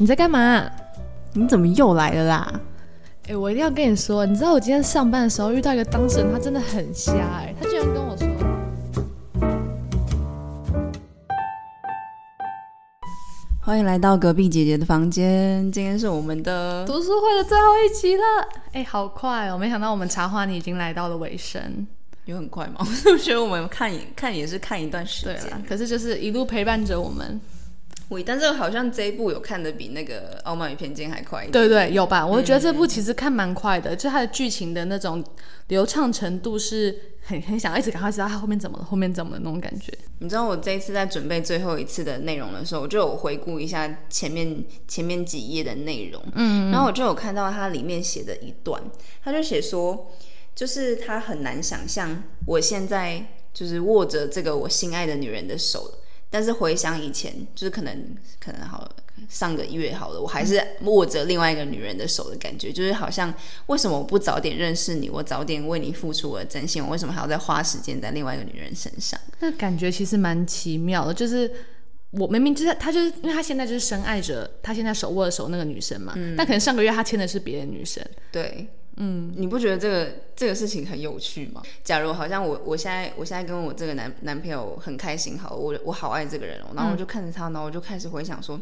你在干嘛？你怎么又来了啦？哎、我一定要跟你说，你知道我今天上班的时候遇到一个当事人，他真的很瞎哎、他居然跟我说，欢迎来到隔壁姐姐的房间，今天是我们的读书会的最后一集了。哎、好快哦！没想到我们茶话你已经来到了尾声。有很快吗？我觉得我们看也看也是看一段时间。，可是就是一路陪伴着我们。喂，但是好像这一部有看的比那个《傲慢与偏见》还快一点。对对，有吧？我觉得这部其实看蛮快的，就它的剧情的那种流畅程度是很很想要一直赶快知道它后面怎么了，后面怎么了那种感觉。你知道我这一次在准备最后一次的内容的时候，我就有回顾一下前面前面几页的内容，嗯，然后我就有看到它里面写的一段，他就写说，就是他很难想象我现在就是握着这个我心爱的女人的手，但是回想以前，就是可能可能好。上个月好了，我还是握着另外一个女人的手的感觉，就是好像为什么我不早点认识你，我早点为你付出我的真心，我为什么还要再花时间在另外一个女人身上？那感觉其实蛮奇妙的，就是我明明就是他，就是因为他现在就是深爱着他现在手握的手那个女生嘛，但可能上个月他牵的是别的女生，对，嗯，你不觉得这个这个事情很有趣吗？假如好像我我现在我现在跟我这个男男朋友很开心，好，我我好爱这个人哦，然后我就看着他，然后我就开始回想说，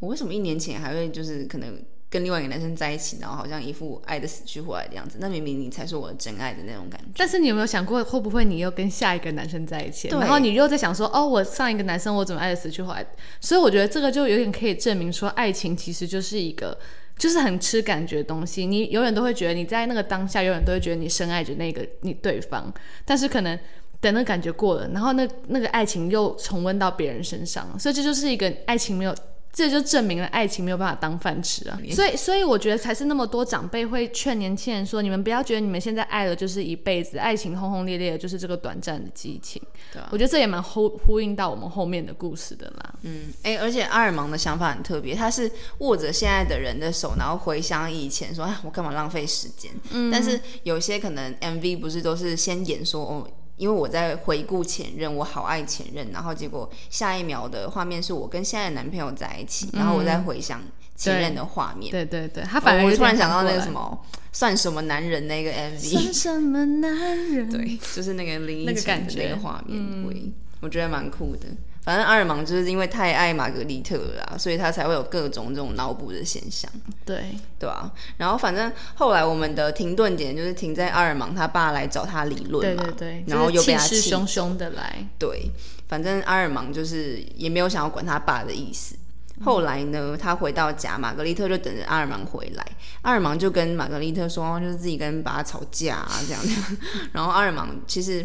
我为什么一年前还会就是可能跟另外一个男生在一起，然后好像一副爱的死去活来的样子，那明明你才是我的真爱的那种感觉。但是你有没有想过，会不会你又跟下一个男生在一起，对然后你又在想说，哦，我上一个男生我怎么爱的死去活来？所以我觉得这个就有点可以证明说，爱情其实就是一个。就是很吃感觉的东西，你永远都会觉得你在那个当下，永远都会觉得你深爱着那个你对方，但是可能等那感觉过了，然后那那个爱情又重温到别人身上，所以这就是一个爱情没有，这就证明了爱情没有办法当饭吃啊。所以，所以我觉得才是那么多长辈会劝年轻人说，你们不要觉得你们现在爱了就是一辈子，爱情轰轰烈烈的就是这个短暂的激情。对啊我觉得这也蛮呼呼应到我们后面的故事的啦。嗯，哎、而且阿尔芒的想法很特别，他是握着现在的人的手，然后回想以前说，哎，我干嘛浪费时间？嗯，但是有些可能 MV 不是都是先演说哦。因为我在回顾前任，我好爱前任，然后结果下一秒的画面是我跟现在的男朋友在一起，然后我在回想前任的画面。对对对，他反而突然想到那个什么算什么男人那个 MV，算什么男人？对，就是那个林依那个晨的那个画面，对，我觉得蛮酷的。反正阿尔芒就是因为太爱玛格丽特了啦，所以他才会有各种这种脑补的现象，对，对啊、然后反正后来我们的停顿点就是停在阿尔芒他爸来找他理论嘛，对对对，然后又被他气势汹汹的来。对，反正阿尔芒就是也没有想要管他爸的意思。后来呢，他回到家，玛格丽特就等着阿尔芒回来。阿尔芒就跟玛格丽特说，哦就是自己跟爸吵架啊，这样这样。然后阿尔芒其实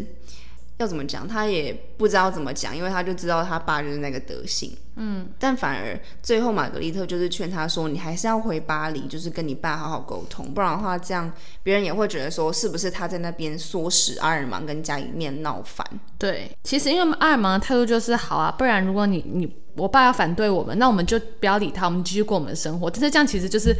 要怎么讲，他也不知道怎么讲，因为他就知道他爸就是那个德性。嗯，但反而最后玛格丽特就是劝他说，你还是要回巴黎，就是跟你爸好好沟通，不然的话，这样别人也会觉得说，是不是他在那边唆使阿尔芒跟家里面闹翻？对，其实因为阿尔芒的态度就是好啊，不然如果你你我爸要反对我们，那我们就不要理他，我们继续过我们的生活。但是这样其实就是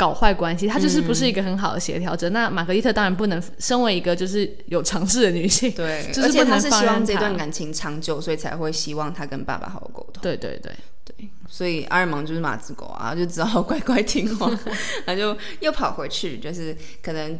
搞坏关系，他就是不是一个很好的协调者。那玛格丽特当然不能，身为一个就是有尝试的女性，对，就是而且他不能放是希望这段感情长久，所以才会希望他跟爸爸好好沟通。对对对，所以阿尔芒就是马子狗啊，就只好乖乖听话，他就又跑回去，就是可能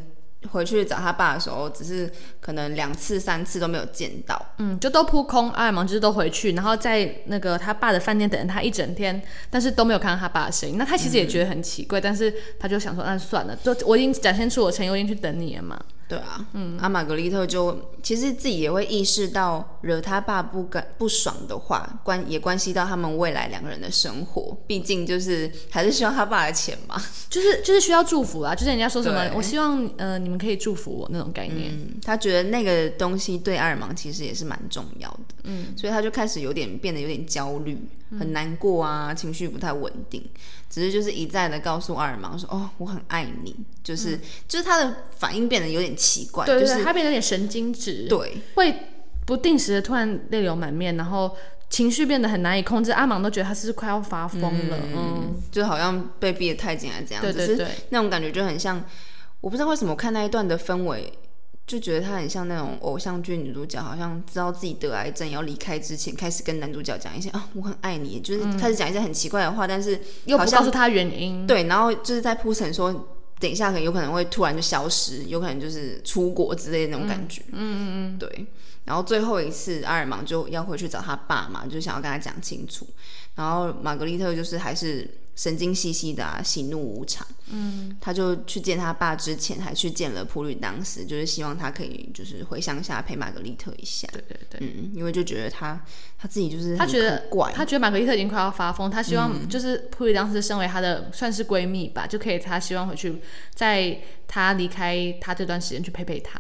回去找他爸的时候，只是可能两次三次都没有见到。嗯，就都扑空，阿尔芒就是都回去，然后在那个他爸的饭店等着他一整天，但是都没有看到他爸的身影。那他其实也觉得很奇怪，但是他就想说，那算了，就我已经展现出我诚意，我已经去等你了嘛。对啊，嗯，阿玛格丽特就其实自己也会意识到，惹他爸不敢不爽的话，关也关系到他们未来两个人的生活。毕竟就是还是希望他爸的钱嘛。就是 就是需要祝福啦，就是人家说什么，我希望呃你们可以祝福我那种概念。嗯，他觉得那个东西对阿尔芒其实也是蛮重要的，嗯，所以他就开始有点变得有点焦虑，很难过啊，情绪不太稳定，只是就是一再的告诉阿尔芒说，哦，我很爱你，就是、就是他的反应变得有点奇怪，对对对，就是他变得有点神经质，对会不定时的突然泪流满面，然后情绪变得很难以控制。阿芒都觉得他是快要发疯了，嗯，就好像被逼得太紧还是怎样，对对对，那种感觉就很像，我不知道为什么我看那一段的氛围。就觉得他很像那种偶像剧女主角，好像知道自己得癌症要离开之前，开始跟男主角讲一些啊我很爱你，就是开始讲一些很奇怪的话，但是又不告诉他原因。对，然后就是在铺陈说，等一下可能有可能会突然就消失，有可能就是出国之类的那种感觉。嗯嗯嗯，对。然后最后一次，阿尔芒就要回去找他爸嘛，就想要跟他讲清楚。然后玛格丽特就是还是神经兮兮的啊，喜怒无常。嗯，他就去见他爸之前，还去见了普吕当时，就是希望他可以就是回乡下陪玛格丽特一下。对对对，嗯，因为就觉得他他自己就是他觉得怪，他觉得玛格丽特已经快要发疯，他希嗯望就是普吕当时身为他的算是闺蜜吧，就可以他希望回去，在他离开他这段时间去陪陪他。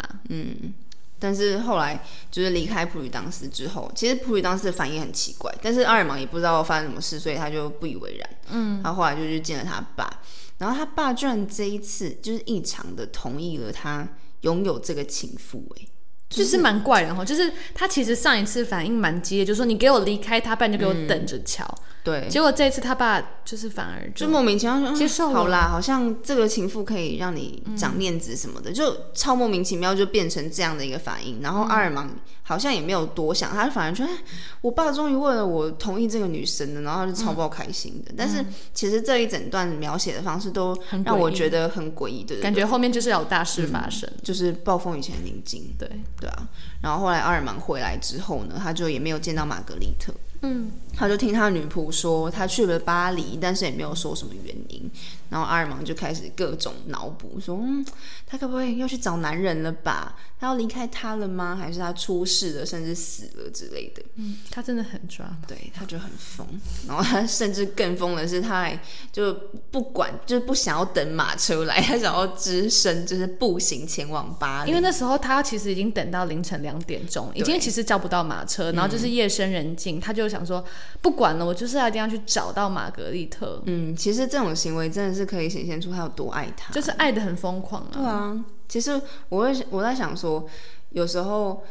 但是后来就是离开普吕当斯之后，其实普吕当斯的反应很奇怪，但是阿尔芒也不知道发生什么事，所以他就不以为然。嗯，他后来就去见了他爸，然后他爸居然这一次就是异常的同意了他拥有这个情妇、欸，就是蛮怪的哈，就是他其实上一次反应蛮激烈，就说你给我离开他，不然就给我等着瞧。对，结果这一次他爸就是反而就就莫名其妙接受了好啦，好像这个情妇可以让你长面子什么的，就超莫名其妙就变成这样的一个反应。然后阿尔芒好像也没有多想，他反而觉得哎我爸终于为了我同意这个女生了，然后他就超爆开心的。但是其实这一整段描写的方式都很让我觉得很诡异，对感觉后面就是有大事发生。就是暴风雨前的宁静。对，对啊，然后后来阿尔芒回来之后呢，他就也没有见到玛格丽特。嗯，他就听他女仆说，他去了巴黎，但是也没有说什么原因。然后阿尔芒就开始各种脑补，说，嗯，他该不会要去找男人了吧？他要离开他了吗？还是他出事了，甚至死了之类的？嗯，他真的很抓。对，他就很疯。然后他甚至更疯的是，他还就不管，就是不想要等马车来，他想要只身，就是步行前往巴黎。因为那时候他其实已经等到凌晨两点钟，已经其实叫不到马车，然后就是夜深人静，他就想说不管了，我就是要一定要去找到玛格丽特，嗯，其实这种行为真的是可以显现出他有多爱她。就是爱的很疯狂啊。对啊，其实我会我在想说，有时候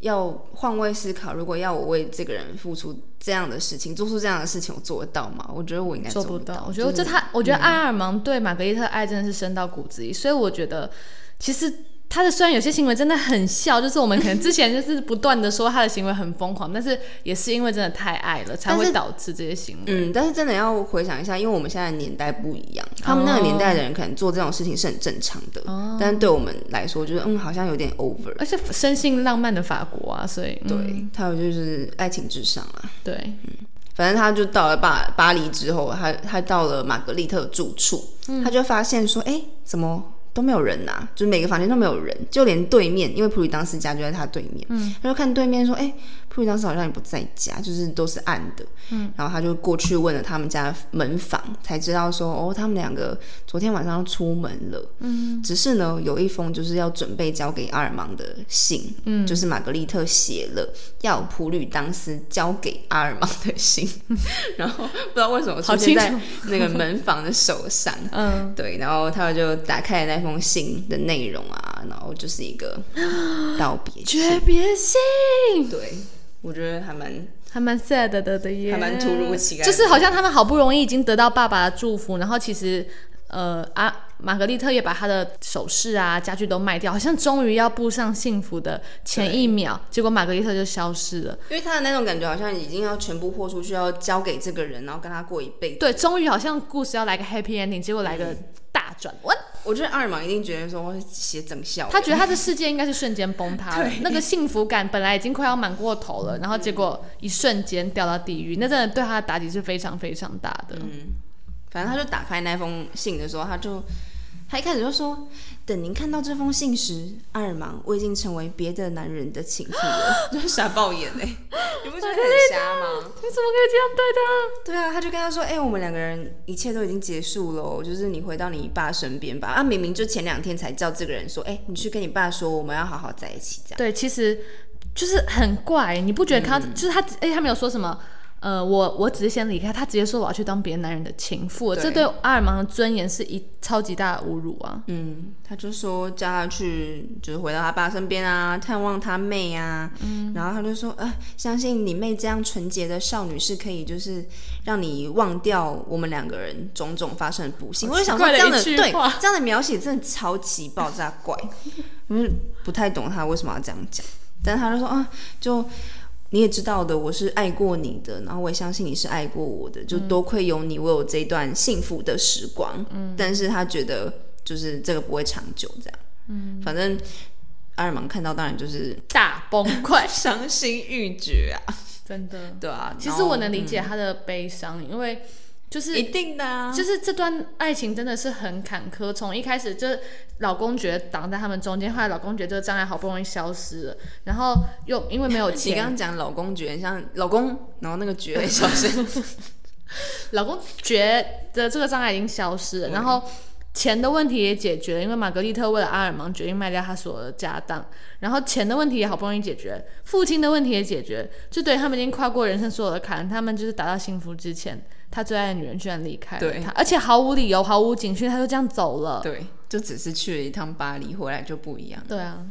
要换位思考，如果要我为这个人付出这样的事情，做出这样的事情，我做得到吗？我觉得我应该不做不到。我觉得这他，我觉得阿尔芒对玛格丽特爱真的是深到骨子里，所以我觉得其实。他的虽然有些行为真的很笑，就是我们可能之前就是不断的说他的行为很疯狂，但是也是因为真的太爱了，才会导致这些行为。嗯，但是真的要回想一下，因为我们现在的年代不一样，他们那个年代的人可能做这种事情是很正常的，但是对我们来说，就是嗯，好像有点 over。而且生性浪漫的法国啊，所以嗯对，他有就是爱情至上啊。对，反正他就到了巴巴黎之后，他他到了玛格丽特住处，他就发现说，哎、怎么都没有人呐、就是每个房间都没有人，就连对面，因为普里当斯家就在他对面，嗯，他就看对面说，哎、普里当斯好像也不在家，就是都是暗的，嗯，然后他就过去问了他们家门房，才知道说，哦，他们两个昨天晚上出门了，嗯，只是呢，有一封就是要准备交给阿尔芒的信，嗯，就是玛格丽特写了要普吕当斯交给阿尔芒的信，然后不知道为什么出现在那个门房的手上，嗯，对，然后他就打开了那封信的内容啊，然后就是一个道别信，诀别信对我觉得还蛮还蛮 sad 的的耶，还蛮突如其来的就是好像他们好不容易已经得到爸爸的祝福，然后其实呃啊，玛格丽特也把她的首饰啊、家具都卖掉，好像终于要步上幸福的前一秒，结果玛格丽特就消失了。因为他的那种感觉好像已经要全部豁出去，要交给这个人，然后跟他过一辈子。对，终于好像故事要来个 happy ending，结果来个大转弯。我觉得阿尔芒一定觉得说写整笑，他觉得他的世界应该是瞬间崩塌了，那个幸福感本来已经快要满过头了，然后结果一瞬间掉到地狱，那真的对他的打击是非常非常大的。嗯。反正他就打开那封信的时候，他就他一开始就说：“等您看到这封信时，阿尔芒我已经成为别的男人的情妇了。”就是傻爆眼哎、你不觉得很瞎吗？你怎么可以这样对他？对啊，他就跟他说：“哎、我们两个人一切都已经结束了哦，就是你回到你爸身边吧。”啊，明明就前两天才叫这个人说：“哎、你去跟你爸说，我们要好好在一起。”这样。对，其实就是很怪，你不觉得看到、就是他，而且他没有说什么，呃，我我只是先离开，他直接说我要去当别的男人的情妇，这对阿尔芒的尊严是一超级大的侮辱啊！嗯，他就说叫他去，就是回到他爸身边啊，探望他妹啊。嗯，然后他就说，呃，相信你妹这样纯洁的少女是可以，就是让你忘掉我们两个人种种发生的不幸。我就想说，这样的对这样的描写真的超级爆炸怪，我不太懂他为什么要这样讲，但他就说啊，就。你也知道的，我是爱过你的，然后我也相信你是爱过我的，就多亏有你，我有这段幸福的时光。嗯，但是他觉得就是这个不会长久，这样。嗯，反正阿尔芒看到当然就是大崩溃，伤心欲绝啊，真的。对啊，其实我能理解他的悲伤，因为。就是一定的啊，就是这段爱情真的是很坎坷。从一开始，就老公觉得挡在他们中间，后来老公觉得这个障碍好不容易消失了，然后又因为没有钱。你刚刚讲老公觉得像老公，然后那个觉消失 老公觉得这个障碍已经消失了，然后钱的问题也解决了，因为玛格丽特为了阿尔芒决定卖掉他所有的家当，然后钱的问题也好不容易解决，父亲的问题也解决，就对他们已经跨过人生所有的坎，他们就是达到幸福之前。他最爱的女人居然离开了他，而且毫无理由、毫无警讯，他就这样走了。对，就只是去了一趟巴黎，回来就不一样。对啊，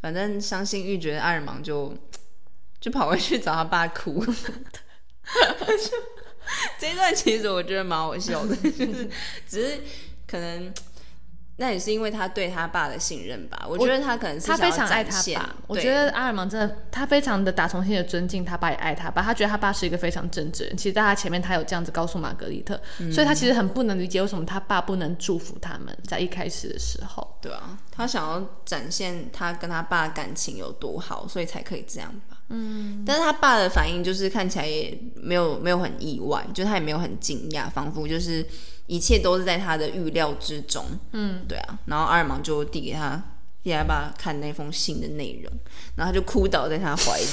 反正伤心欲绝的阿尔芒就 就跑回去找他爸哭。这一段其实我觉得蛮好笑的，就是只是可能。那也是因为他对他爸的信任吧？我觉得他可能是他非常爱他爸。我觉得阿尔芒真的，他非常的打从心的尊敬他爸，也爱他爸。他觉得他爸是一个非常正直人。其实在他前面，他有这样子告诉玛格丽特，所以他其实很不能理解为什么他爸不能祝福他们在一开始的时候。对啊，他想要展现他跟他爸感情有多好，所以才可以这样吧。嗯。但是他爸的反应就是看起来也没有没有很意外，就他也没有很惊讶，仿佛就是。一切都是在他的预料之中，嗯，对啊，然后阿尔芒就递给他，递给他爸看那封信的内容，然后他就哭倒在他怀里，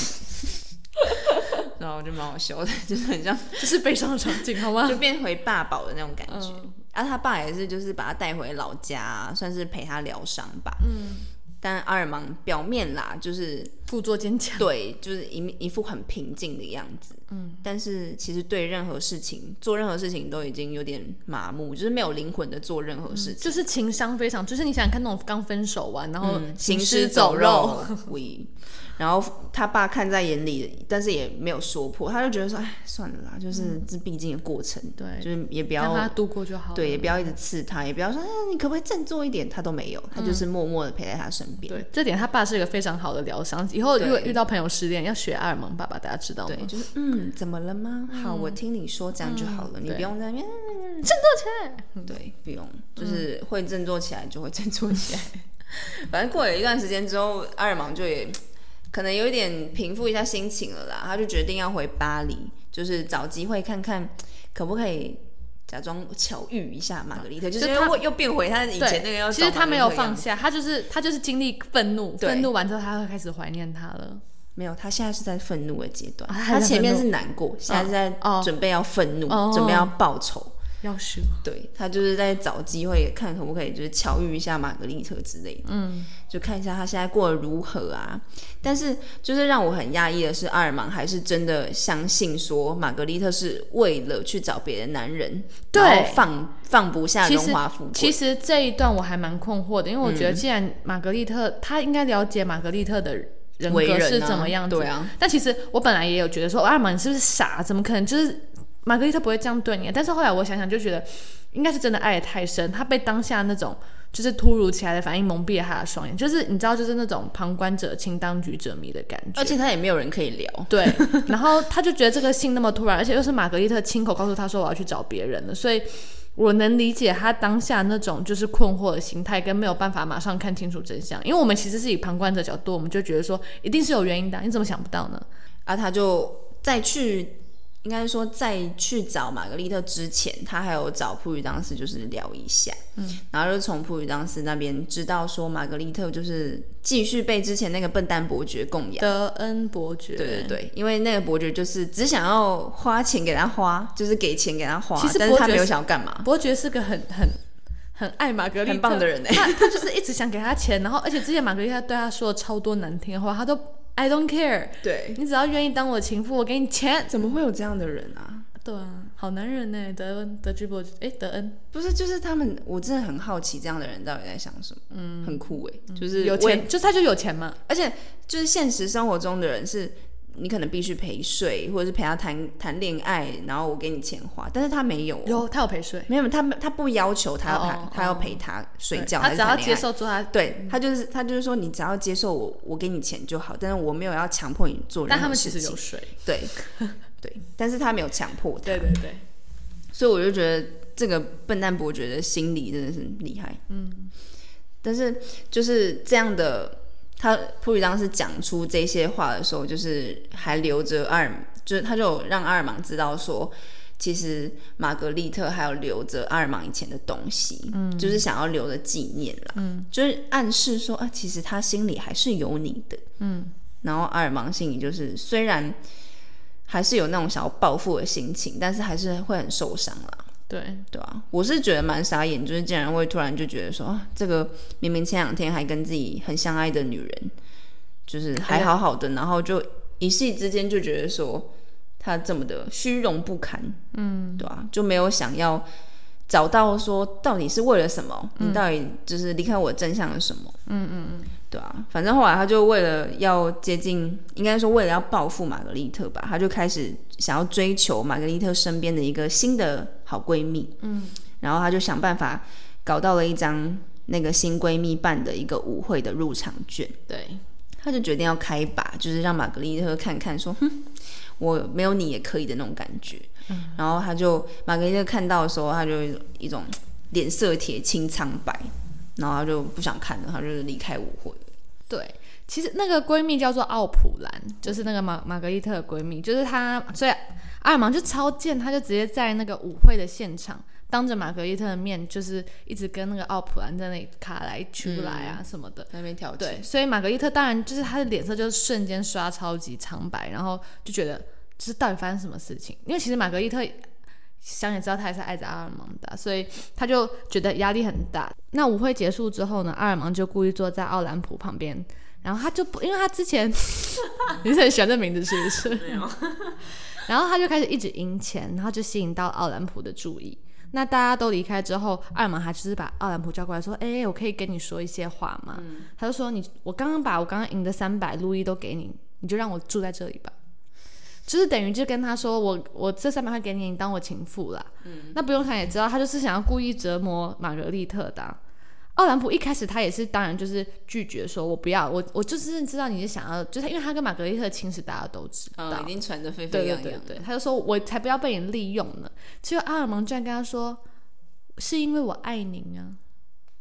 然后就蛮好笑的，就是很像，就是悲伤的场景，好吗？就变回爸宝的那种感觉，啊，他爸也是，就是把他带回老家，算是陪他疗伤吧，嗯。但阿尔芒表面啦，就是故作坚强，对，就是一一副很平静的样子。嗯，但是其实对任何事情做任何事情都已经有点麻木，就是没有灵魂的做任何事情，就是情商非常，就是你想看那种刚分手完然后行尸走肉。然后他爸看在眼里，但是也没有说破，他就觉得说，哎，算了啦，就是这毕竟的过程，对，就是也不要让他度过就好，对，也不要一直刺他，也不要说，哎，你可不可以振作一点？他都没有，他就是默默的陪在他身边。对，这点他爸是一个非常好的疗伤。以后如果遇到朋友失恋，要学阿尔蒙爸爸，大家知道吗？对，就是嗯，怎么了吗？好，我听你说，这样就好了，你不用在那边振作起来。对，不用，就是会振作起来就会振作起来。反正过了一段时间之后，阿尔芒就也。可能有一点平复一下心情了啦，他就决定要回巴黎，就是找机会看看可不可以假装巧遇一下玛格丽特，就是又又变回他以前那个要。其实他没有放下，他就是他就是经历愤怒，愤怒完之后他会开始怀念他了。没有，他现在是在愤怒的阶段，他前面是难过，现在是在准备要愤怒，准备要报仇。要是对他就是在找机会看可不可以就是巧遇一下玛格丽特之类的，嗯，就看一下他现在过得如何啊。但是就是让我很讶异的是，阿尔芒还是真的相信说玛格丽特是为了去找别的男人，对，放放不下荣华富贵。其实这一段我还蛮困惑的，因为我觉得既然玛格丽特他应该了解玛格丽特的人格是怎么样子，对啊。但其实我本来也有觉得说，阿尔芒你是不是傻？怎么可能就是？玛格丽特不会这样对你，但是后来我想想就觉得，应该是真的爱的太深，他被当下那种就是突如其来的反应蒙蔽了他的双眼，就是你知道，就是那种旁观者清，当局者迷的感觉。而且他也没有人可以聊。对，然后他就觉得这个信那么突然，而且又是玛格丽特亲口告诉他说我要去找别人了，所以我能理解他当下那种就是困惑的心态，跟没有办法马上看清楚真相。因为我们其实是以旁观者角度，我们就觉得说一定是有原因的，你怎么想不到呢？啊，他就再去。应该说，在去找玛格丽特之前，他还有找普吕当斯，就是聊一下，嗯，然后就从普吕当斯那边知道说，玛格丽特就是继续被之前那个笨蛋伯爵供养。德恩伯爵，对对对，因为那个伯爵就是只想要花钱给他花，就是给钱给他花，但是他没有想要干嘛。伯爵是个很很很爱玛格丽特很棒的人哎，他他就是一直想给他钱，然后而且之前玛格丽特对他说了超多难听的话，他都。，I don't care，对，你只要愿意当我情妇，我给你钱。怎么会有这样的人啊？对啊，好男人呢，德恩德居伯，哎，德恩不是，就是他们，我真的很好奇这样的人到底在想什么。嗯，很酷哎，就是有钱，就他就有钱嘛。而且就是现实生活中的人是。你可能必须陪睡，或者是陪他谈谈恋爱，然后我给你钱花，但是他没有，有他有陪睡，没有他他不要求他他他要陪他睡觉，他只要接受做他，对他就是他就是说你只要接受我我给你钱就好，但是我没有要强迫你做任何事情。但他们其实有睡，对 对，但是他没有强迫他，对对对，所以我就觉得这个笨蛋伯爵的心理真的是厉害，嗯，但是就是这样的。他普吕当时讲出这些话的时候，就是还留着阿尔，就是他就让阿尔芒知道说，其实玛格丽特还有留着阿尔芒以前的东西，嗯，就是想要留着纪念啦，嗯，就是暗示说啊，其实他心里还是有你的，嗯，然后阿尔芒心里就是虽然还是有那种想要报复的心情，但是还是会很受伤啦。对对啊，我是觉得蛮傻眼，就是竟然会突然就觉得说，啊，这个明明前两天还跟自己很相爱的女人，就是还好好的，然后就一夕之间就觉得说，她这么的虚荣不堪，嗯，对啊，就没有想要找到说到底是为了什么，你到底就是离开我真相是什么？嗯嗯嗯。对啊，反正后来他就为了要接近，应该说为了要报复玛格丽特吧，他就开始想要追求玛格丽特身边的一个新的好闺蜜。嗯，然后他就想办法搞到了一张那个新闺蜜办的一个舞会的入场券。对，他就决定要开一把，就是让玛格丽特看看，说哼，我没有你也可以的那种感觉。嗯，然后他就玛格丽特看到的时候，他就一种脸色铁青苍白，然后他就不想看了，他就离开舞会。对，其实那个闺蜜叫做奥普兰，就是那个玛玛格丽特的闺蜜，就是她，所以阿尔芒就超贱，他就直接在那个舞会的现场，当着玛格丽特的面，就是一直跟那个奥普兰在那里卡来出来啊什么的，在那边跳。对，所以玛格丽特当然就是她的脸色就是瞬间刷超级苍白，然后就觉得就是到底发生什么事情？因为其实玛格丽特。想也知道他也是爱着阿尔芒的，所以他就觉得压力很大。那舞会结束之后呢，阿尔芒就故意坐在奥兰普旁边，然后他就不，因为他之前 你是很喜欢这名字是不是？没有。然后他就开始一直赢钱，然后就吸引到奥兰普的注意。那大家都离开之后，阿尔芒还就是把奥兰普叫过来说：“哎，我可以跟你说一些话吗？”他就说：“你，我刚刚把我刚刚赢的三百路易都给你，你就让我住在这里吧。”就是等于就跟他说，我我这三百块给你，你当我情妇啦。嗯，那不用想也知道，他就是想要故意折磨玛格丽特的。奥兰普一开始他也是，当然就是拒绝说，我不要，我我就是知道你是想要，就是因为他跟玛格丽特情史大家都知道，已经传得沸沸扬扬。对，他就说，我才不要被你利用呢。结果阿尔蒙居然跟他说，是因为我爱您啊。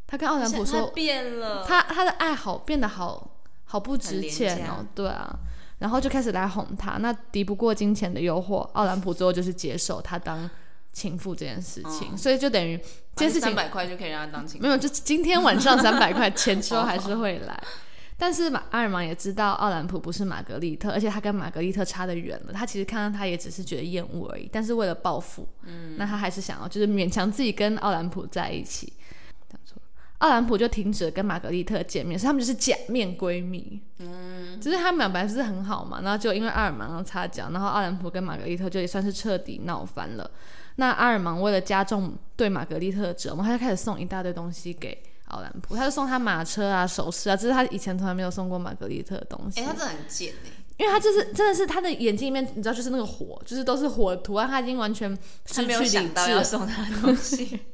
他跟奥兰普说，变了，他他的爱好变得好好不值钱哦。对啊。然后就开始来哄他，那敌不过金钱的诱惑，奥兰普最后就是接受他当情妇这件事情，所以就等于这件事情三百块就可以让他当情妇，没有，就今天晚上三百块钱之后还是会来。但是马阿尔芒也知道奥兰普不是玛格丽特，而且他跟玛格丽特差得远了，他其实看到他也只是觉得厌恶而已，但是为了报复，嗯，那他还是想要就是勉强自己跟奥兰普在一起。奥兰普就停止了跟玛格丽特见面，所以他们就是假面闺蜜。嗯，只是他们俩本来是很好嘛，然后就因为阿尔芒擦脚，然后奥兰普跟玛格丽特就也算是彻底闹翻了。那阿尔芒为了加重对玛格丽特的折磨，他就开始送一大堆东西给奥兰普，他就送他马车啊、首饰啊，这是他以前从来没有送过玛格丽特的东西。哎，他真的很贱哎，因为他就是真的是他的眼睛里面，你知道，就是那个火，就是都是火图案，他已经完全失去理智，要送他的东西。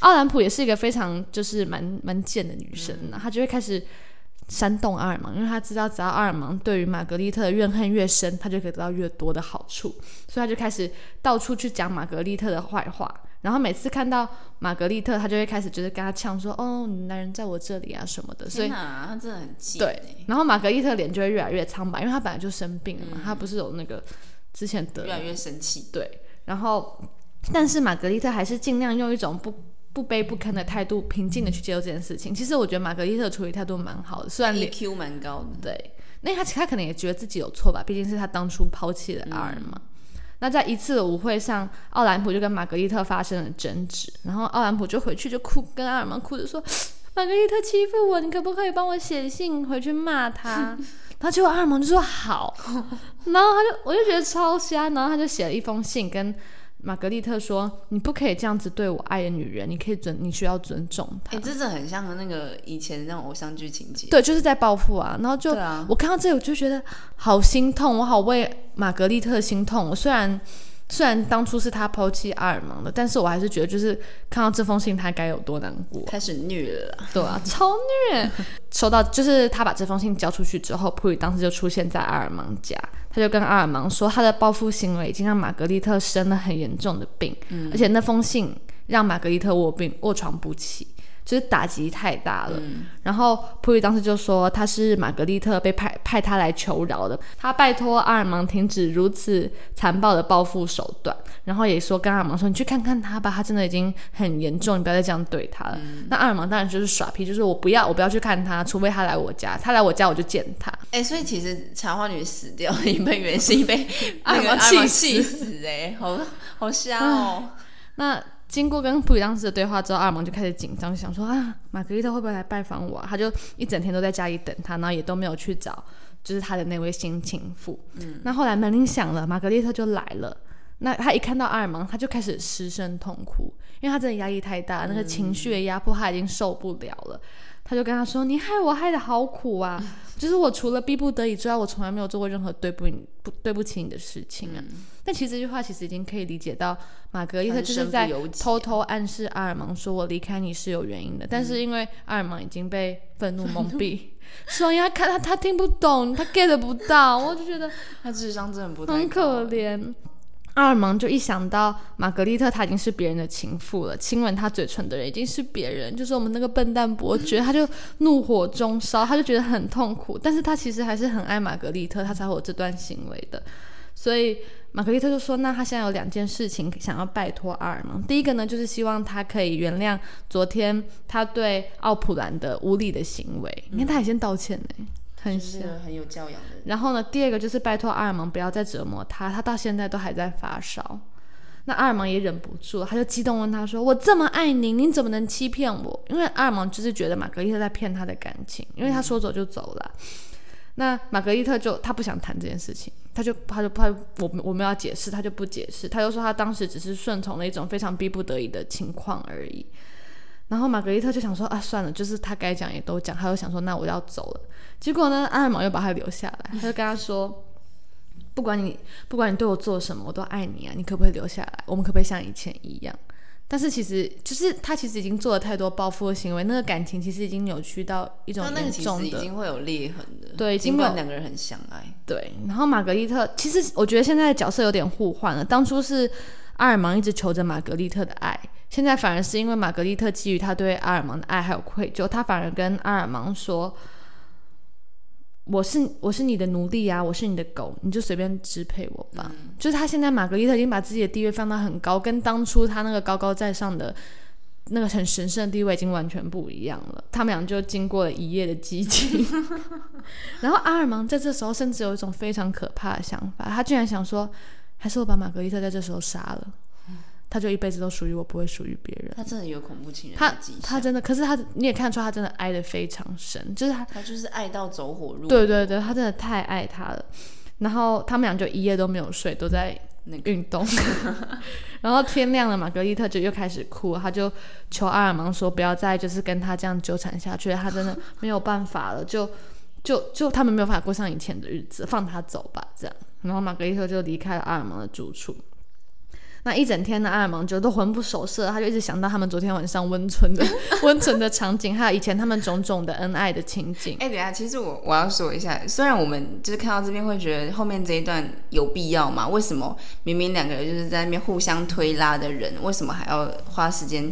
奥兰普也是一个非常就是蛮蛮贱的女生呢，她就会开始煽动阿尔芒，因为她知道只要阿尔芒对于玛格丽特的怨恨越深，她就可以得到越多的好处，所以她就开始到处去讲玛格丽特的坏话。然后每次看到玛格丽特，她就会开始就是跟她呛说：“哦，你男人在我这里啊什么的。”所以她真的很贱。对，然后玛格丽特脸就会越来越苍白，因为她本来就生病了嘛，她不是有那个之前得越来越生气。对，然后但是玛格丽特还是尽量用一种不。不卑不吭的态度，平静的去接受这件事情。其实我觉得玛格丽特处理态度蛮好的，虽然 EQ 蛮高的。对，那他他可能也觉得自己有错吧，毕竟是他当初抛弃了阿尔嘛。那在一次的舞会上，奥兰普就跟玛格丽特发生了争执，然后奥兰普就回去就哭，跟阿尔曼哭着说：“玛格丽特欺负我，你可不可以帮我写信回去骂他？”然后结果阿尔芒就说好，然后他就我就觉得超瞎，然后他就写了一封信跟玛格丽特说：“你不可以这样子对我爱的女人，你可以尊，你需要尊重她。哎、这真的很像那个以前那种偶像剧情节。对，就是在报复啊。然后就、啊我看到这里，我就觉得好心痛，我好为玛格丽特心痛。我虽然虽然当初是他抛弃阿尔芒的，但是我还是觉得，就是看到这封信，他该有多难过。开始虐了啦，对啊，超虐。收到就是他把这封信交出去之后，普里当时就出现在阿尔芒家，他就跟阿尔芒说，他的报复行为已经让玛格丽特生了很严重的病，而且那封信让玛格丽特卧病卧床不起。就是打击太大了，然后普里当时就说他是玛格丽特被派派他来求饶的，他拜托阿尔芒停止如此残暴的报复手段，然后也说跟阿尔芒说你去看看他吧，他真的已经很严重，你不要再这样对他了。那阿尔芒当然就是耍皮，就是我不要我不要去看他，除非他来我家，他来我家我就见他。哎、所以其实茶花女死掉的一份原因是因为阿尔那个芒气死气死、哎，好好瞎哦。那经过跟普里当时的对话之后，阿尔芒就开始紧张，想说啊，玛格丽特会不会来拜访我、啊？他就一整天都在家里等他，然后也都没有去找，就是他的那位新情妇。嗯，那后来门铃响了，玛格丽特就来了。那他一看到阿尔芒，他就开始失声痛哭，因为他真的压力太大，那个情绪的压迫他已经受不了了。他就跟他说：“你害我害得好苦啊！就是我除了逼不得已之外，我从来没有做过任何对不你不对不起你的事情啊。但其实这句话其实已经可以理解到，马格丽特就是在偷偷暗示阿尔芒说：“我离开你是有原因的。”但是因为阿尔芒已经被愤怒蒙蔽，所以他看他他听不懂，他 get 不到，我就觉得 他智商真的不太很可怜。阿尔芒就一想到玛格丽特，她已经是别人的情妇了，亲吻她嘴唇的人已经是别人，就是我们那个笨蛋伯爵，他就怒火中烧，他就觉得很痛苦，但是他其实还是很爱玛格丽特，他才会有这段行为的。所以玛格丽特就说：“那他现在有两件事情想要拜托阿尔芒。第一个呢，就是希望他可以原谅昨天他对奥普兰的无理的行为。你看，他也先道歉呢，很就是。很有教养的人。然后呢，第二个就是拜托阿尔蒙不要再折磨他，他到现在都还在发烧。那阿尔芒也忍不住，他就激动问他说：“我这么爱你，你怎么能欺骗我？”因为阿尔芒就是觉得玛格丽特在骗他的感情，因为他说走就走了。那玛格丽特就他不想谈这件事情，他就他就他我们我们要解释，他就不解释，他就说他当时只是顺从了一种非常逼不得已的情况而已。然后玛格丽特就想说啊，算了，就是他该讲也都讲，他就想说那我要走了。结果呢，阿尔芒又把他留下来，他就跟他说，不管你不管你对我做什么，我都爱你啊，你可不可以留下来？我们可不可以像以前一样？但是其实就是他其实已经做了太多报复的行为，那个感情其实已经扭曲到一种严重的经会有裂痕的，对已经尽管两个人很相爱。对，然后玛格丽特其实我觉得现在的角色有点互换了。当初是阿尔芒一直求着玛格丽特的爱，现在反而是因为玛格丽特基于他对阿尔芒的爱还有愧疚，他反而跟阿尔芒说：“我是我是你的奴隶啊，我是你的狗，你就随便支配我吧。就是他现在玛格丽特已经把自己的地位放到很高，跟当初他那个高高在上的。那个很神圣的地位已经完全不一样了，他们俩就经过了一夜的激情，然后阿尔芒在这时候甚至有一种非常可怕的想法，他居然想说，还是我把玛格丽特在这时候杀了，他就一辈子都属于我，不会属于别人。他真的有恐怖情人他他真的，可是他你也看出他真的爱的非常深，就是他，他就是爱到走火入魔。对对对，他真的太爱他了。然后他们俩就一夜都没有睡，都在那个运动。然后天亮了，玛格丽特就又开始哭，他就求阿尔芒说不要再就是跟他这样纠缠下去了，他真的没有办法了，就就就他们没有办法过上以前的日子，放他走吧，这样。然后玛格丽特就离开了阿尔芒的住处。那一整天呢，阿尔芒就都魂不守舍，他就一直想到他们昨天晚上温存的 温存的场景，还有以前他们种种的恩爱的情景。哎、等下，其实我我要说一下，虽然我们就是看到这边会觉得后面这一段有必要吗？为什么明明两个人就是在那边互相推拉的人，为什么还要花时间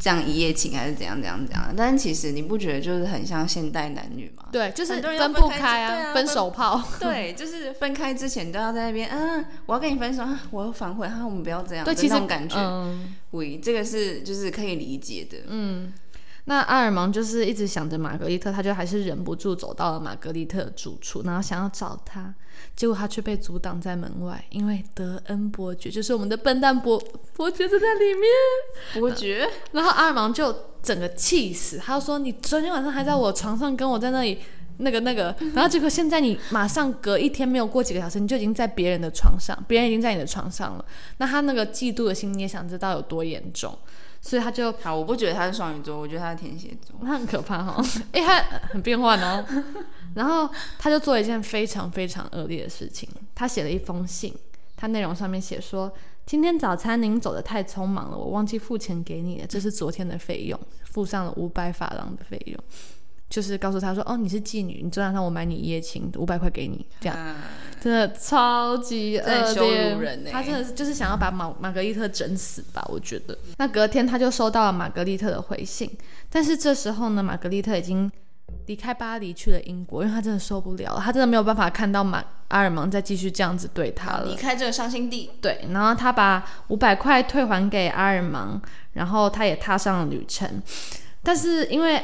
这样一夜情，还是怎样怎样怎样？但是其实你不觉得就是很像现代男女吗？对，就是分不开对啊分手炮。对，就是分开之前都要在那边，嗯，我要跟你分手，啊、我要反悔，哈、我们不要这样，对，的其实感觉，嗯，喂，这个是就是可以理解的，那阿尔芒就是一直想着玛格丽特，他就还是忍不住走到了玛格丽特的住处，然后想要找她，结果他却被阻挡在门外，因为德恩伯爵就是我们的笨蛋伯伯爵就在里面。伯爵，然后阿尔芒就整个气死，他就说：“你昨天晚上还在我床上跟我在那里那个那个，然后结果现在你马上隔一天没有过几个小时，你就已经在别人的床上，别人已经在你的床上了。那他那个嫉妒的心，你也想知道有多严重，所以他就好，我不觉得他是双鱼座，我觉得他是天蝎座。他很可怕哈，哎、他很变幻哦。然后他就做了一件非常非常恶劣的事情，他写了一封信，他内容上面写说：今天早餐您走的太匆忙了，我忘记付钱给你了，这是昨天的费用，付上了五百法郎的费用。就是告诉他说，哦，你是妓女，你昨晚上我买你一夜情，五百块给你，这样嗯，真的超级恶真的羞劣辱人欸他真的是就是想要把玛玛格丽特整死吧，我觉得。那隔天他就收到了玛格丽特的回信，但是这时候呢，玛格丽特已经离开巴黎去了英国，因为他真的受不了了，他真的没有办法看到马阿尔芒再继续这样子对他了离。开这个伤心地。对，然后他把五百块退还给阿尔芒，然后他也踏上了旅程。但是因为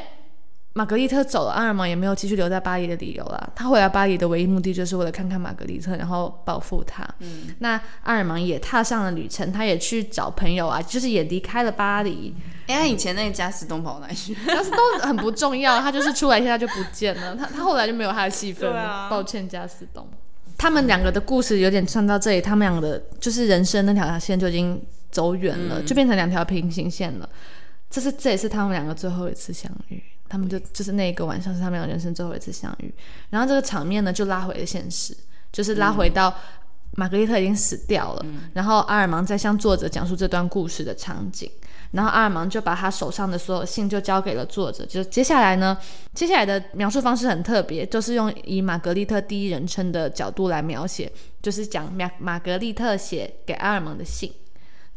玛格丽特走了，阿尔芒也没有继续留在巴黎的理由了。他回来巴黎的唯一目的就是为了看看玛格丽特，然后报复他。嗯，那阿尔芒也踏上了旅程，他也去找朋友啊，就是也离开了巴黎。哎、他以前那个加斯东跑哪里去？但是都很不重要，他就是出来一下就不见了，他他后来就没有他的戏份了。啊抱歉，加斯东。他们两个的故事有点串到这里，他们两个的就是人生那条线就已经走远了，就变成两条平行线了。这是这也是他们两个最后一次相遇，他们就就是那一个晚上是他们两个人生最后一次相遇。然后这个场面呢就拉回了现实，就是拉回到玛格丽特已经死掉了，然后阿尔芒在向作者讲述这段故事的场景。然后阿尔芒就把他手上的所有信就交给了作者。就接下来呢，接下来的描述方式很特别，就是用以玛格丽特第一人称的角度来描写，就是讲玛玛格丽特写给阿尔芒的信。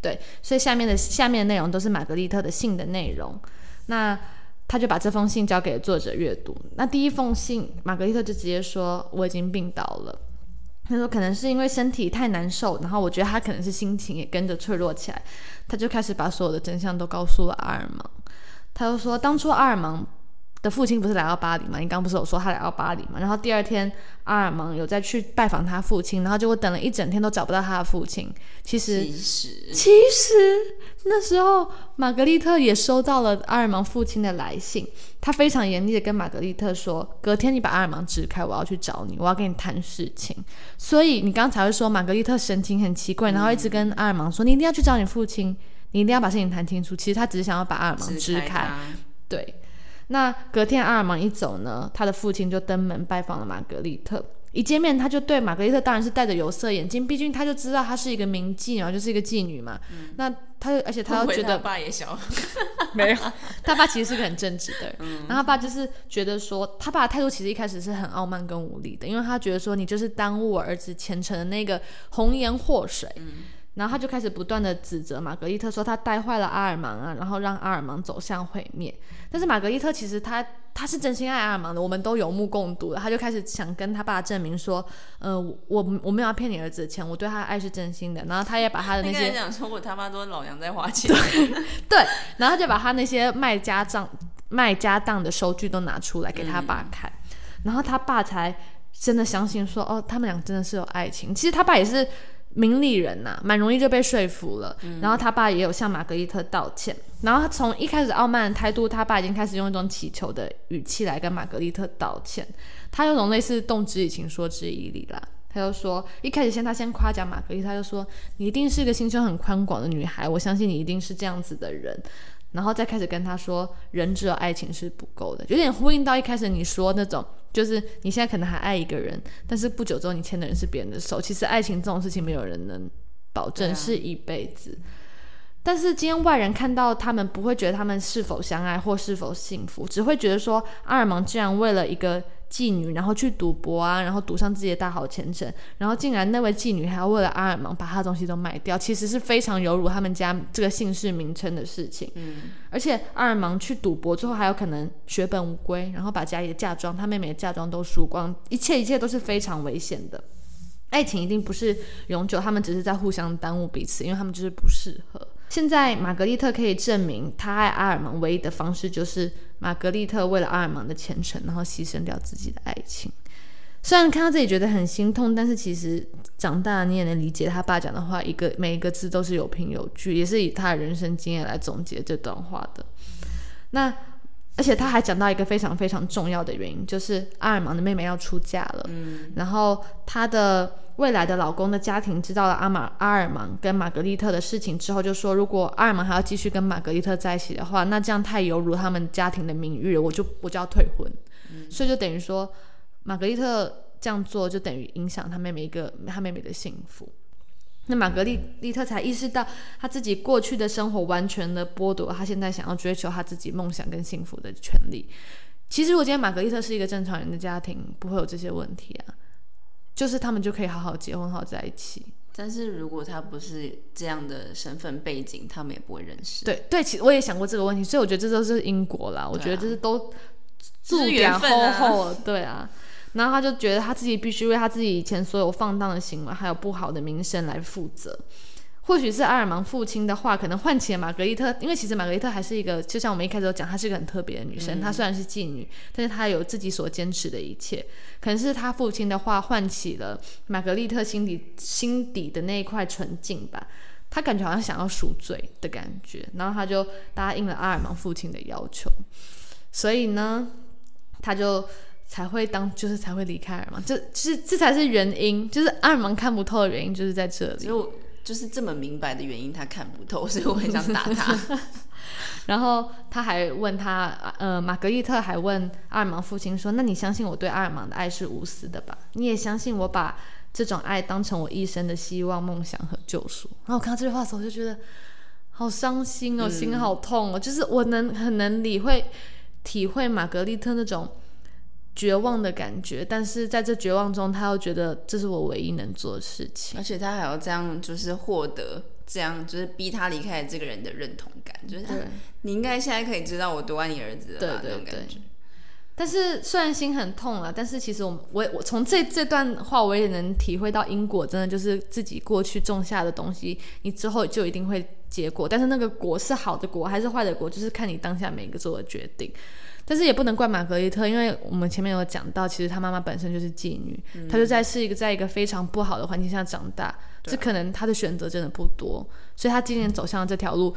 对，所以下面的下面的内容都是玛格丽特的信的内容。那他就把这封信交给作者阅读。那第一封信，玛格丽特就直接说：“我已经病倒了。”他说：“可能是因为身体太难受，然后我觉得他可能是心情也跟着脆弱起来。”他就开始把所有的真相都告诉了阿尔芒。他就说，当初阿尔芒的父亲不是来到巴黎吗？你刚刚不是有说他来到巴黎吗？然后第二天，阿尔芒有再去拜访他父亲，然后结果等了一整天都找不到他的父亲。其实，其实其实那时候玛格丽特也收到了阿尔芒父亲的来信，他非常严厉的跟玛格丽特说：“隔天你把阿尔芒支开，我要去找你，我要跟你谈事情。”所以你刚才会说玛格丽特神情很奇怪，然后一直跟阿尔芒说：“你一定要去找你父亲，你一定要把事情谈清楚。”其实他只是想要把阿尔芒支开。对，那隔天阿尔芒一走呢，他的父亲就登门拜访了玛格丽特。一见面，他就对玛格丽特当然是戴着有色眼镜，毕竟他就知道她是一个名妓然后，就是一个妓女嘛。那他，而且他又觉得爸也小，没有，他爸其实是个很正直的人。然后他爸就是觉得说，他爸的态度其实一开始是很傲慢跟无力的，因为他觉得说你就是耽误我儿子前程的那个红颜祸水。然后他就开始不断的指责玛格丽特说他带坏了阿尔芒啊，然后让阿尔芒走向毁灭。但是玛格丽特其实他他是真心爱阿尔芒的，我们都有目共睹的。他就开始想跟他爸证明说，呃，我我没有要骗你儿子的钱，我对他的爱是真心的。然后他也把他的那些说我他妈都是老娘在花钱，对，然后他就把他那些卖家账、卖家当的收据都拿出来给他爸看，然后他爸才真的相信说，哦，他们俩真的是有爱情。其实他爸也是明理人呐、蛮容易就被说服了。然后他爸也有向玛格丽特道歉，然后他从一开始傲慢的态度，他爸已经开始用一种乞求的语气来跟玛格丽特道歉。他有种类似动之以情，说之以理啦。他就说，一开始先他先夸奖玛格丽特，他就说你一定是个心胸很宽广的女孩，我相信你一定是这样子的人。然后再开始跟他说，人只有爱情是不够的，有点呼应到一开始你说那种，就是你现在可能还爱一个人，但是不久之后你牵的人是别人的手。其实爱情这种事情，没有人能保证是一辈子。但是今天外人看到他们，不会觉得他们是否相爱或是否幸福，只会觉得说阿尔芒居然为了一个妓女，然后去赌博啊，然后赌上自己的大好前程，然后竟然那位妓女还要为了阿尔芒把他的东西都卖掉，其实是非常有辱他们家这个姓氏名称的事情。嗯，而且阿尔芒去赌博之后，还有可能血本无归，然后把家里的嫁妆、他妹妹的嫁妆都输光，一切一切都是非常危险的。爱情一定不是永久，他们只是在互相耽误彼此，因为他们就是不适合。现在玛格丽特可以证明，她爱阿尔芒唯一的方式就是玛格丽特为了阿尔芒的前程，然后牺牲掉自己的爱情。虽然看到这里觉得很心痛，但是其实长大你也能理解他爸讲的话，一个每一个字都是有凭有据，也是以他的人生经验来总结这段话的。那而且他还讲到一个非常非常重要的原因，就是阿尔芒的妹妹要出嫁了，嗯，然后她的未来的老公的家庭知道了阿玛阿尔芒跟玛格丽特的事情之后，就说如果阿尔芒还要继续跟玛格丽特在一起的话，那这样太有辱他们家庭的名誉了，我就我就要退婚，所以就等于说玛格丽特这样做就等于影响他妹妹一个他妹妹的幸福。那玛格丽丽特才意识到，她自己过去的生活完全的剥夺她现在想要追求她自己梦想跟幸福的权利。其实，如果今天玛格丽特是一个正常人的家庭，不会有这些问题啊，就是他们就可以好好结婚，好在一起。但是如果他不是这样的身份背景，他们也不会认识。对对，其实我也想过这个问题，所以我觉得这都是因果啦。我觉得这是都是缘分啊。对啊。然后他就觉得他自己必须为他自己以前所有放荡的行为，还有不好的名声来负责。或许是阿尔芒父亲的话，可能唤起了玛格丽特，因为其实玛格丽特还是一个，就像我们一开始都讲，她是一个很特别的女生。她虽然是妓女，但是她有自己所坚持的一切。可能是他父亲的话唤起了玛格丽特心底心底的那一块纯净吧。她感觉好像想要赎罪的感觉，然后她就答应了阿尔芒父亲的要求。所以呢，他就。才会当就是才会离开尔芒，这是这才是原因，就是阿尔芒看不透的原因就是在这里，就就是这么明白的原因他看不透，所以我很想打他。然后他还问他，呃，玛格丽特还问阿尔芒父亲说：“那你相信我对阿尔芒的爱是无私的吧？你也相信我把这种爱当成我一生的希望、梦想和救赎？”然后我看到这句话的时候，我就觉得好伤心哦，心好痛哦，就是我能很能理会体会玛格丽特那种。绝望的感觉，但是在这绝望中，他又觉得这是我唯一能做的事情，而且他还要这样，就是获得这样，就是逼他离开这个人的认同感，就是你应该现在可以知道我多爱你儿子了，那种感觉。但是虽然心很痛了，但是其实我我我从这这段话我也能体会到因果，真的就是自己过去种下的东西，你之后就一定会结果。但是那个果是好的果还是坏的果，就是看你当下每一个做的决定。但是也不能怪玛格丽特，因为我们前面有讲到，其实她妈妈本身就是妓女，她就在是一个在一个非常不好的环境下长大，这可能她的选择真的不多，所以她今年走向这条路，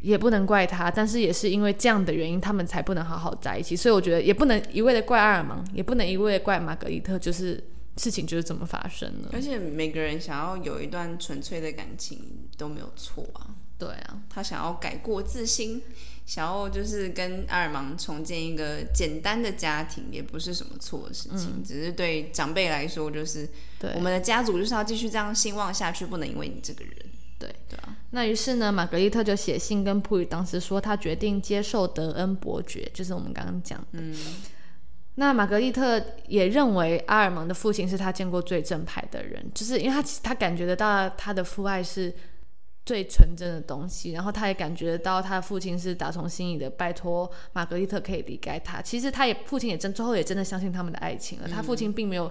也不能怪她，但是也是因为这样的原因，他们才不能好好在一起。所以我觉得也不能一味的怪阿尔芒，也不能一味的怪玛格丽特，就是事情就是这么发生的。而且每个人想要有一段纯粹的感情都没有错啊，对啊，他想要改过自新。想要就是跟阿尔芒重建一个简单的家庭，也不是什么错的事情，只是对长辈来说，就是对我们的家族就是要继续这样兴旺下去，不能因为你这个人。对对啊。那于是呢，玛格丽特就写信跟普语当时说，他决定接受德恩伯爵，就是我们刚刚讲的。嗯。那玛格丽特也认为阿尔芒的父亲是他见过最正派的人，就是因为他他感觉得到他的父爱是。最纯真的东西，然后他也感觉到他的父亲是打从心里的拜托玛格丽特可以离开他。其实他也父亲也真最后也真的相信他们的爱情了。他父亲并没有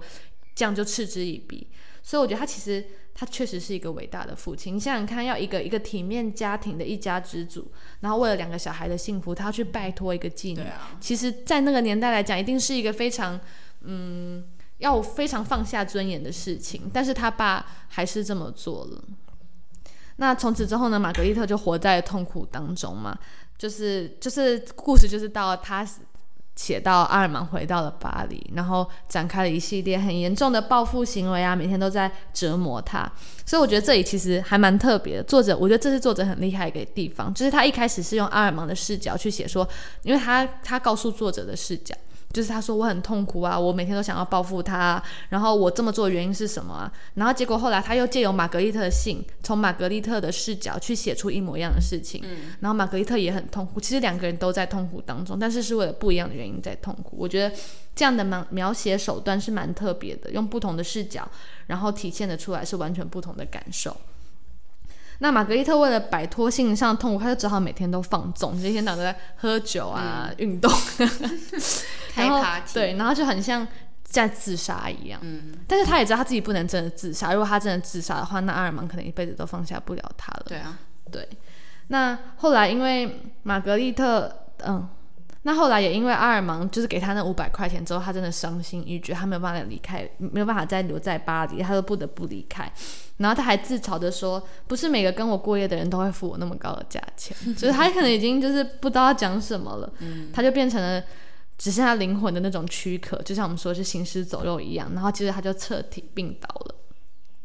这样就嗤之以鼻，所以我觉得他其实他确实是一个伟大的父亲。你想想看，要一个一个体面家庭的一家之主，然后为了两个小孩的幸福，他要去拜托一个妓女。其实，在那个年代来讲，一定是一个非常嗯要非常放下尊严的事情。但是他爸还是这么做了。那从此之后呢，玛格丽特就活在痛苦当中嘛，就是就是故事就是到他写到阿尔芒回到了巴黎，然后展开了一系列很严重的报复行为啊，每天都在折磨他，所以我觉得这里其实还蛮特别的。作者，我觉得这是作者很厉害一个地方，就是他一开始是用阿尔芒的视角去写，说，因为他他告诉作者的视角。就是他说我很痛苦啊，我每天都想要报复他，然后我这么做的原因是什么啊？然后结果后来他又借由玛格丽特的信，从玛格丽特的视角去写出一模一样的事情，嗯，然后玛格丽特也很痛苦，其实两个人都在痛苦当中，但是是为了不一样的原因在痛苦。我觉得这样的描描写手段是蛮特别的，用不同的视角，然后体现的出来是完全不同的感受。那玛格丽特为了摆脱心灵上的痛苦，他就只好每天都放纵，一天到晚都在喝酒啊、运动，开 party，对，然后就很像在自杀一样。嗯，但是他也知道他自己不能真的自杀，如果他真的自杀的话，那阿尔芒可能一辈子都放下不了他了。对啊，对。那后来因为玛格丽特，嗯，那后来也因为阿尔芒就是给他那五百块钱之后，他真的伤心欲绝，他没有办法离开，没有办法再留在巴黎，他就不得不离开。然后他还自嘲的说：“不是每个跟我过夜的人都会付我那么高的价钱。”就是他可能已经就是不知道要讲什么了，他就变成了只剩下灵魂的那种躯壳，就像我们说是行尸走肉一样。然后其实他就彻底病倒了。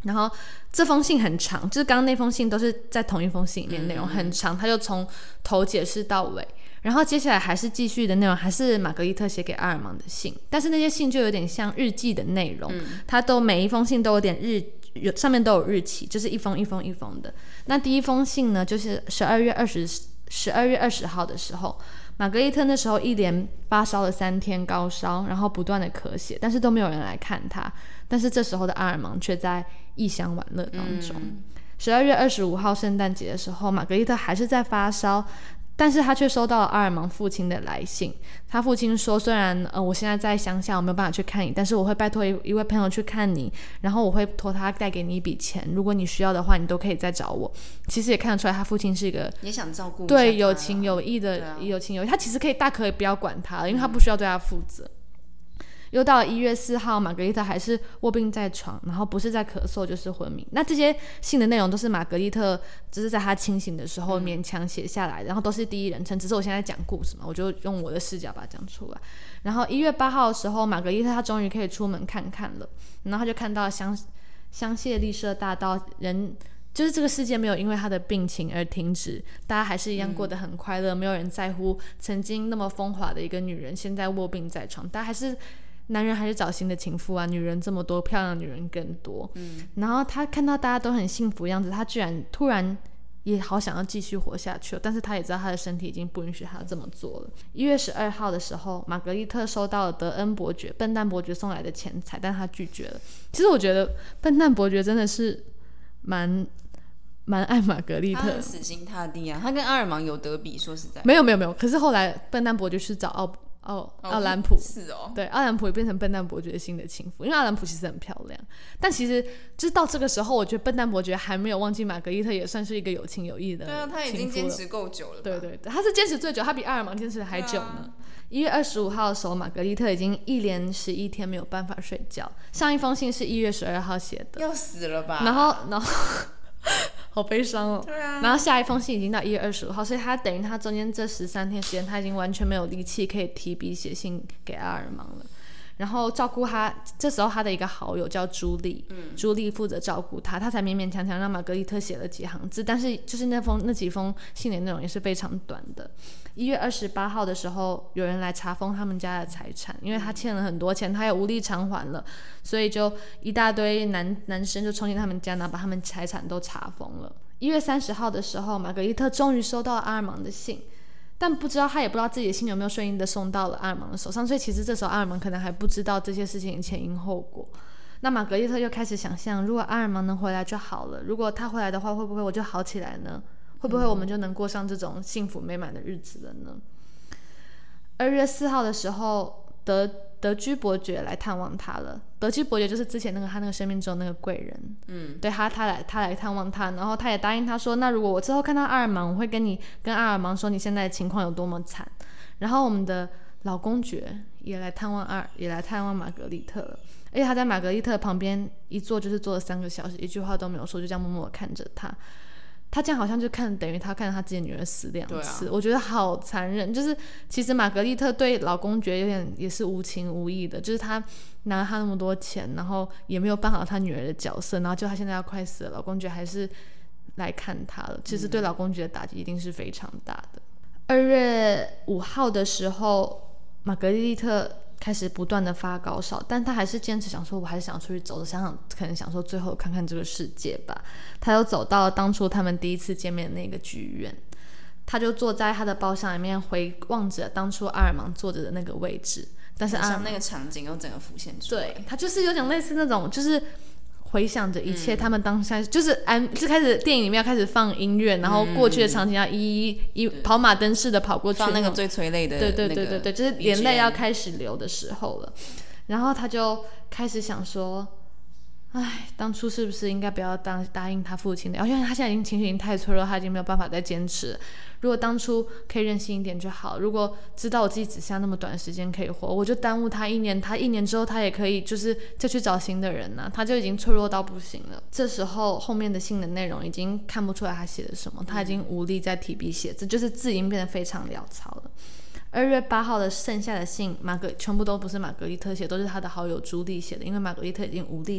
然后这封信很长，就是刚刚那封信都是在同一封信里面，内容很长，他就从头解释到尾。然后接下来还是继续的内容，还是玛格丽特写给阿尔芒的信，但是那些信就有点像日记的内容，他都每一封信都有点日，有上面都有日期，就是一封一封一封的。那第一封信呢，就是十二月二十十二月二十号的时候，玛格丽特那时候一连发烧了三天高烧，然后不断的咳血，但是都没有人来看他。但是这时候的阿尔芒却在异乡玩乐当中。十二月二十五号圣诞节的时候，玛格丽特还是在发烧。但是他却收到了阿尔芒父亲的来信。他父亲说：“虽然呃，我现在在乡下，我没有办法去看你，但是我会拜托一一位朋友去看你，然后我会托他带给你一笔钱。如果你需要的话，你都可以再找我。”其实也看得出来，他父亲是一个也想照顾对有情有义的有情有义。他其实可以大可以不要管他了，因为他不需要对他负责。又到了一月四号，玛格丽特还是卧病在床，然后不是在咳嗽就是昏迷。那这些信的内容都是玛格丽特只是在她清醒的时候勉强写下来，然后都是第一人称。只是我现在讲故事嘛，我就用我的视角把它讲出来。然后一月八号的时候，玛格丽特她终于可以出门看看了，然后她就看到香香榭丽舍大道人，就是这个世界没有因为他的病情而停止，大家还是一样过得很快乐，没有人在乎曾经那么风华的一个女人现在卧病在床，大家还是。男人还是找新的情妇啊，女人这么多，漂亮的女人更多。嗯，然后他看到大家都很幸福的样子，他居然突然也好想要继续活下去了，但是他也知道他的身体已经不允许他这么做了。一月十二号的时候，玛格丽特收到了德恩伯爵、笨蛋伯爵送来的钱财，但他拒绝了。其实我觉得笨蛋伯爵真的是蛮蛮爱玛格丽特，死心塌地啊。他跟阿尔芒有得比，说实在，没有没有没有。可是后来笨蛋伯爵去找奥。哦，奥兰普是哦，对，奥兰普也变成笨蛋伯爵新的情妇，因为奥兰普其实很漂亮，但其实就是到这个时候，我觉得笨蛋伯爵还没有忘记玛格丽特也算是一个有情有义的，对啊，他已经坚持够久了，对对对，他是坚持最久，他比阿尔芒坚持的还久呢。一月二十五号的时候，玛格丽特已经一连十一天没有办法睡觉，上一封信是一月十二号写的，要死了吧？然后，然后。好悲伤哦。对啊。然后下一封信已经到一月二十五号，所以他等于他中间这十三天时间，他已经完全没有力气可以提笔写信给阿尔芒了。然后照顾他，这时候他的一个好友叫朱莉，嗯，朱莉负责照顾他，他才勉勉强强让玛格丽特写了几行字，但是就是那封那几封信的内容也是非常短的。一月二十八号的时候，有人来查封他们家的财产，因为他欠了很多钱，他也无力偿还了，所以就一大堆男男生就冲进他们家，然后把他们财产都查封了。一月三十号的时候，玛格丽特终于收到了阿尔芒的信。但不知道他也不知道自己的信有没有顺利的送到了阿尔芒的手上，所以其实这时候阿尔芒可能还不知道这些事情的前因后果。那玛格丽特又开始想象，如果阿尔芒能回来就好了。如果他回来的话，会不会我就好起来呢？会不会我们就能过上这种幸福美满的日子了呢？二月四号的时候，德。德居伯爵来探望他了。德居伯爵就是之前那个他那个生命中那个贵人，嗯，对他他来他来探望他，然后他也答应他说，那如果我之后看到阿尔芒，我会跟你跟阿尔芒说你现在的情况有多么惨。然后我们的老公爵也来探望阿也来探望玛格丽特了，而且他在玛格丽特旁边一坐就是坐了三个小时，一句话都没有说，就这样默默看着他。他这样好像就看等于他看着他自己女儿死两次，我觉得好残忍。就是其实玛格丽特对老公觉得有点也是无情无义的，就是他拿了他那么多钱，然后也没有办好他女儿的角色，然后就他现在要快死了，老公觉得还是来看他了。其实对老公觉得打击一定是非常大的。二月五号的时候，玛格丽特。开始不断的发高烧，但他还是坚持想说，我还是想出去走走，想想可能想说最后看看这个世界吧。他又走到了当初他们第一次见面的那个剧院，他就坐在他的包厢里面回望着当初阿尔芒坐着的那个位置，但是阿那个场景又整个浮现出来。对他就是有点类似那种就是。回想着一切，他们当下就是安，就开始电影里面要开始放音乐，然后过去的场景要一一一跑马灯似的跑过去，放那个最催泪的，对对对对对，就是眼泪要开始流的时候了。然后他就开始想说，唉，当初是不是应该不要当答应他父亲的？而且他现在已经情绪已经太脆弱，他已经没有办法再坚持。如果当初可以任性一点就好。如果知道我自己只剩下那么短时间可以活，我就耽误他一年。他一年之后，他也可以就是再去找新的人呢。他就已经脆弱到不行了。这时候后面的信的内容已经看不出来他写的什么，他已经无力再提笔写字，就是字已经变得非常潦草了。二月八号的剩下的信，玛格全部都不是玛格丽特写，都是他的好友朱莉写的，因为玛格丽特已经无力